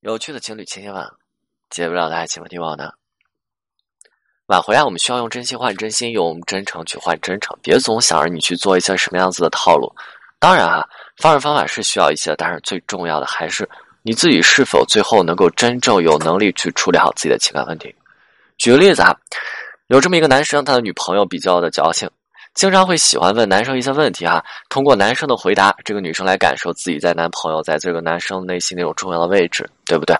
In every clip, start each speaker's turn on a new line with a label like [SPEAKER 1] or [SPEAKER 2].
[SPEAKER 1] 有趣的情侣千千万，解不了的爱情问题网呢？挽回啊，我们需要用真心换真心，用真诚去换真诚，别总想着你去做一些什么样子的套路。当然啊，方式方法是需要一些，但是最重要的还是你自己是否最后能够真正有能力去处理好自己的情感问题。举个例子啊，有这么一个男生，他的女朋友比较的矫情。经常会喜欢问男生一些问题哈，通过男生的回答，这个女生来感受自己在男朋友在这个男生内心那种重要的位置，对不对？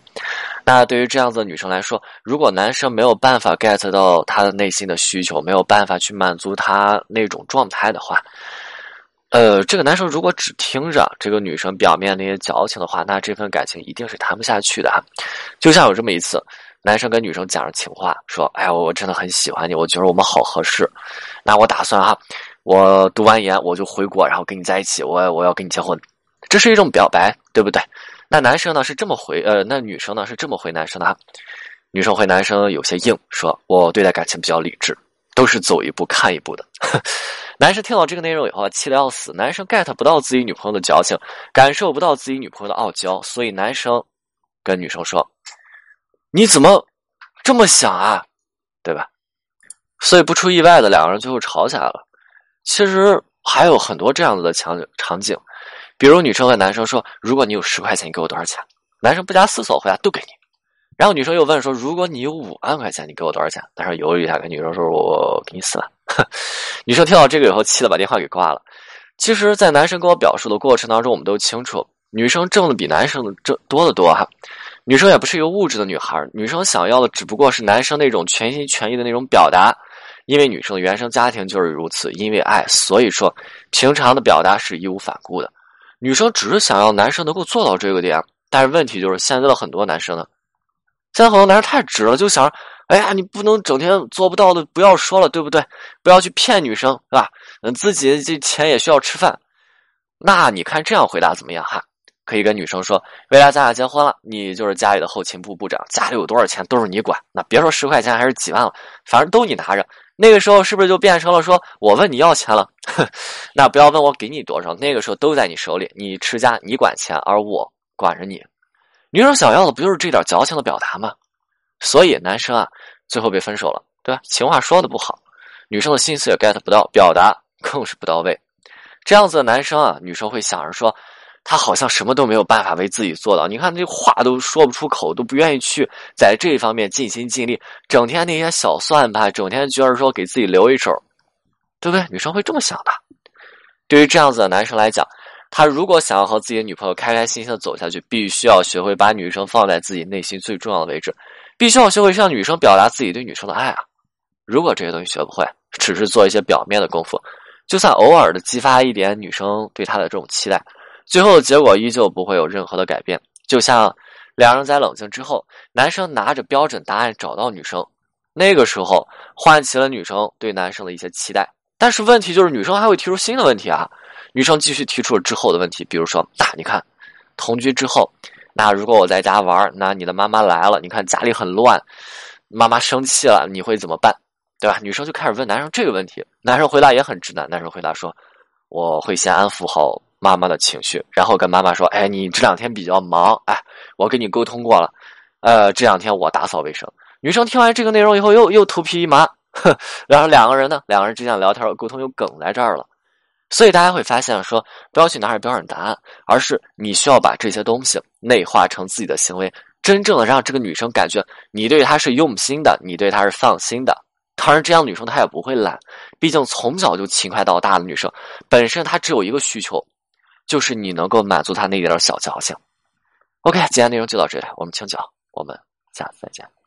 [SPEAKER 1] 那对于这样子的女生来说，如果男生没有办法 get 到她的内心的需求，没有办法去满足她那种状态的话，呃，这个男生如果只听着这个女生表面那些矫情的话，那这份感情一定是谈不下去的啊。就像有这么一次。男生跟女生讲着情话，说：“哎呀，我真的很喜欢你，我觉得我们好合适。那我打算哈，我读完研我就回国，然后跟你在一起，我我要跟你结婚。这是一种表白，对不对？那男生呢是这么回，呃，那女生呢是这么回男生的哈。女生回男生有些硬，说我对待感情比较理智，都是走一步看一步的。男生听到这个内容以后气得要死。男生 get 不到自己女朋友的矫情，感受不到自己女朋友的傲娇，所以男生跟女生说。”你怎么这么想啊？对吧？所以不出意外的，两个人最后吵起来了。其实还有很多这样子的场景场景，比如女生问男生说：“如果你有十块钱，你给我多少钱？”男生不加思索回答：“都给你。”然后女生又问说：“如果你有五万块钱，你给我多少钱？”男生犹豫一下，跟女生说：“我给你四万。”女生听到这个以后，气得把电话给挂了。其实，在男生跟我表述的过程当中，我们都清楚，女生挣的比男生挣多得多哈。女生也不是一个物质的女孩，女生想要的只不过是男生那种全心全意的那种表达，因为女生的原生家庭就是如此，因为爱，所以说平常的表达是义无反顾的。女生只是想要男生能够做到这个点，但是问题就是现在的很多男生呢，现在很多男生太直了，就想，哎呀，你不能整天做不到的不要说了，对不对？不要去骗女生，是吧？嗯，自己这钱也需要吃饭，那你看这样回答怎么样哈？可以跟女生说，未来咱俩结婚了，你就是家里的后勤部部长，家里有多少钱都是你管。那别说十块钱还是几万了，反正都你拿着。那个时候是不是就变成了说我问你要钱了？那不要问我给你多少，那个时候都在你手里，你持家，你管钱，而我管着你。女生想要的不就是这点矫情的表达吗？所以男生啊，最后被分手了，对吧？情话说的不好，女生的心思也 get 不到，表达更是不到位。这样子的男生啊，女生会想着说。他好像什么都没有办法为自己做到，你看这话都说不出口，都不愿意去在这方面尽心尽力，整天那些小算盘，整天觉得说给自己留一手，对不对？女生会这么想的。对于这样子的男生来讲，他如果想要和自己的女朋友开开心心的走下去，必须要学会把女生放在自己内心最重要的位置，必须要学会向女生表达自己对女生的爱啊。如果这些东西学不会，只是做一些表面的功夫，就算偶尔的激发一点女生对他的这种期待。最后的结果依旧不会有任何的改变，就像两人在冷静之后，男生拿着标准答案找到女生，那个时候唤起了女生对男生的一些期待。但是问题就是女生还会提出新的问题啊！女生继续提出了之后的问题，比如说，那你看，同居之后，那如果我在家玩，那你的妈妈来了，你看家里很乱，妈妈生气了，你会怎么办？对吧？女生就开始问男生这个问题，男生回答也很直男，男生回答说，我会先安抚好。妈妈的情绪，然后跟妈妈说：“哎，你这两天比较忙，哎，我跟你沟通过了，呃，这两天我打扫卫生。”女生听完这个内容以后，又又头皮一麻，哼，然后两个人呢，两个人之间聊天沟通又梗在这儿了。所以大家会发现，说不要去拿着标准答案，而是你需要把这些东西内化成自己的行为，真正的让这个女生感觉你对她是用心的，你对她是放心的。当然，这样女生她也不会懒，毕竟从小就勤快到大的女生，本身她只有一个需求。就是你能够满足他那点小矫情。OK，今天内容就到这里，我们清讲，我们下次再见。